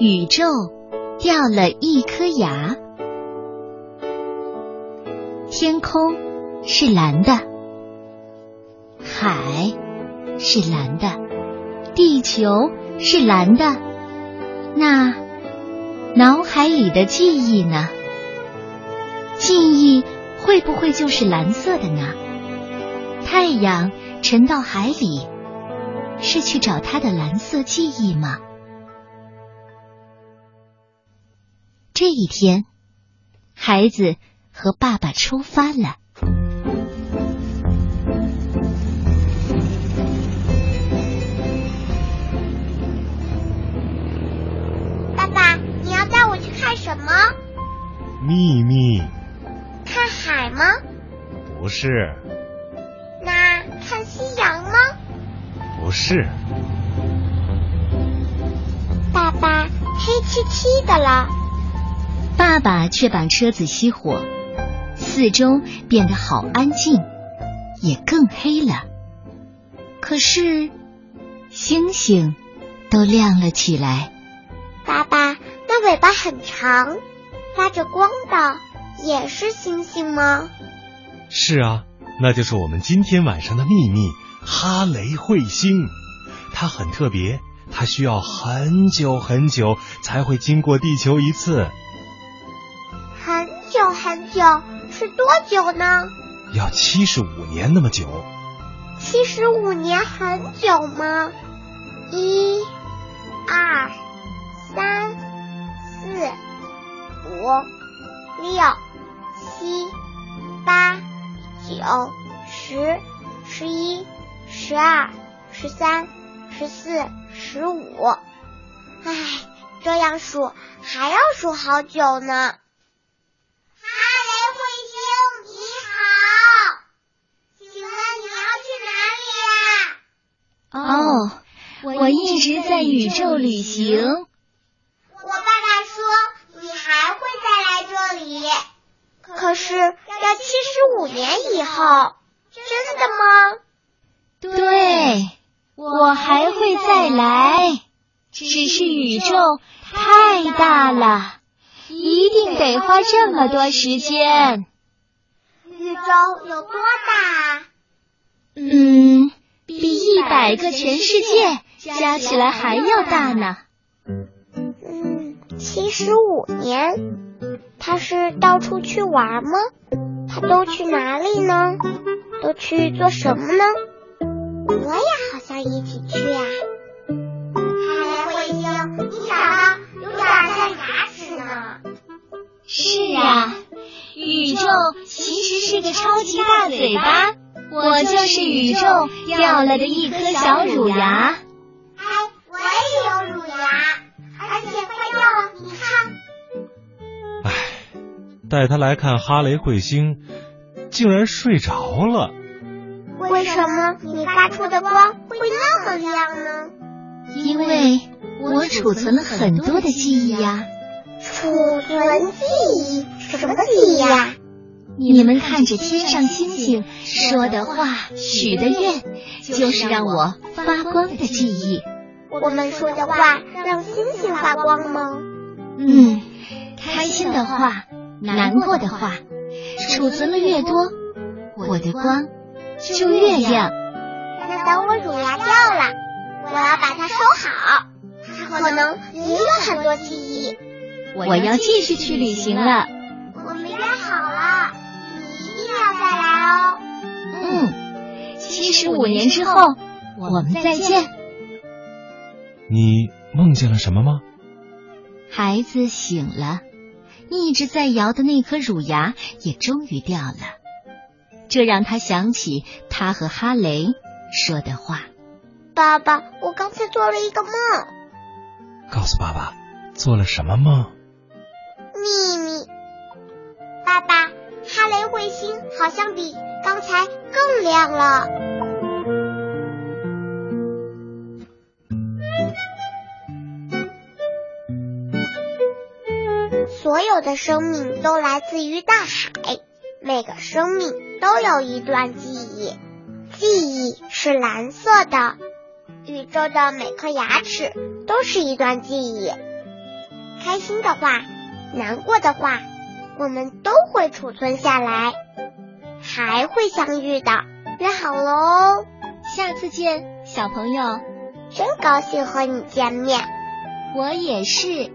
宇宙掉了一颗牙。天空是蓝的，海是蓝的，地球是蓝的。那脑海里的记忆呢？记忆会不会就是蓝色的呢？太阳沉到海里，是去找它的蓝色记忆吗？这一天，孩子和爸爸出发了。爸爸，你要带我去看什么？秘密。看海吗？不是。那看夕阳吗？不是。爸爸，黑漆漆的了。爸爸却把车子熄火，四周变得好安静，也更黑了。可是星星都亮了起来。爸爸，那尾巴很长，发着光的，也是星星吗？是啊，那就是我们今天晚上的秘密——哈雷彗星。它很特别，它需要很久很久才会经过地球一次。很久很久是多久呢？要七十五年那么久。七十五年很久吗？一、二、三、四、五、六、七、八、九、十、十一、十二、十三、十四、十五。唉，这样数还要数好久呢。哦，我一直在宇宙旅行。我爸爸说你还会再来这里，可是要七十五年以后，真的吗？对，我还会再来，只是宇宙太大了，一定得花这么多时间。宇宙有多大？嗯。比一百个全世界加起来还要大呢。嗯，七十五年，他是到处去玩吗？他都去哪里呢？都去做什么呢？我也好想一起去呀。哈雷彗星，你长得有点像牙齿呢。是啊，宇宙其实是个超级大嘴巴。我就是宇宙掉了的一颗小乳牙。哎，我也有乳牙，而且快掉了，你看。哎，带他来看哈雷彗星，竟然睡着了。为什么你发出的光会那么亮呢？因为我储存了很多的记忆呀。储存记忆？什么记忆呀？你们看着天上星星说的话、许的愿，就是让我发光的记忆。我们说的话让星星发光吗？嗯，开心的话、难过的话，储存了越多，我的光就越亮。那等我乳牙掉了，我要把它收好。它可能也有很多记忆。我要继续去旅行了。我们约好了。要再来哦。嗯，七十五年之后我们再见。你梦见了什么吗？孩子醒了，一直在摇的那颗乳牙也终于掉了，这让他想起他和哈雷说的话。爸爸，我刚才做了一个梦。告诉爸爸，做了什么梦？秘密。爸爸。哈雷彗星好像比刚才更亮了。所有的生命都来自于大海，每个生命都有一段记忆，记忆是蓝色的。宇宙的每颗牙齿都是一段记忆，开心的话、难过的话，我们都会储存下来，还会相遇的。约好喽，下次见，小朋友。真高兴和你见面，我也是。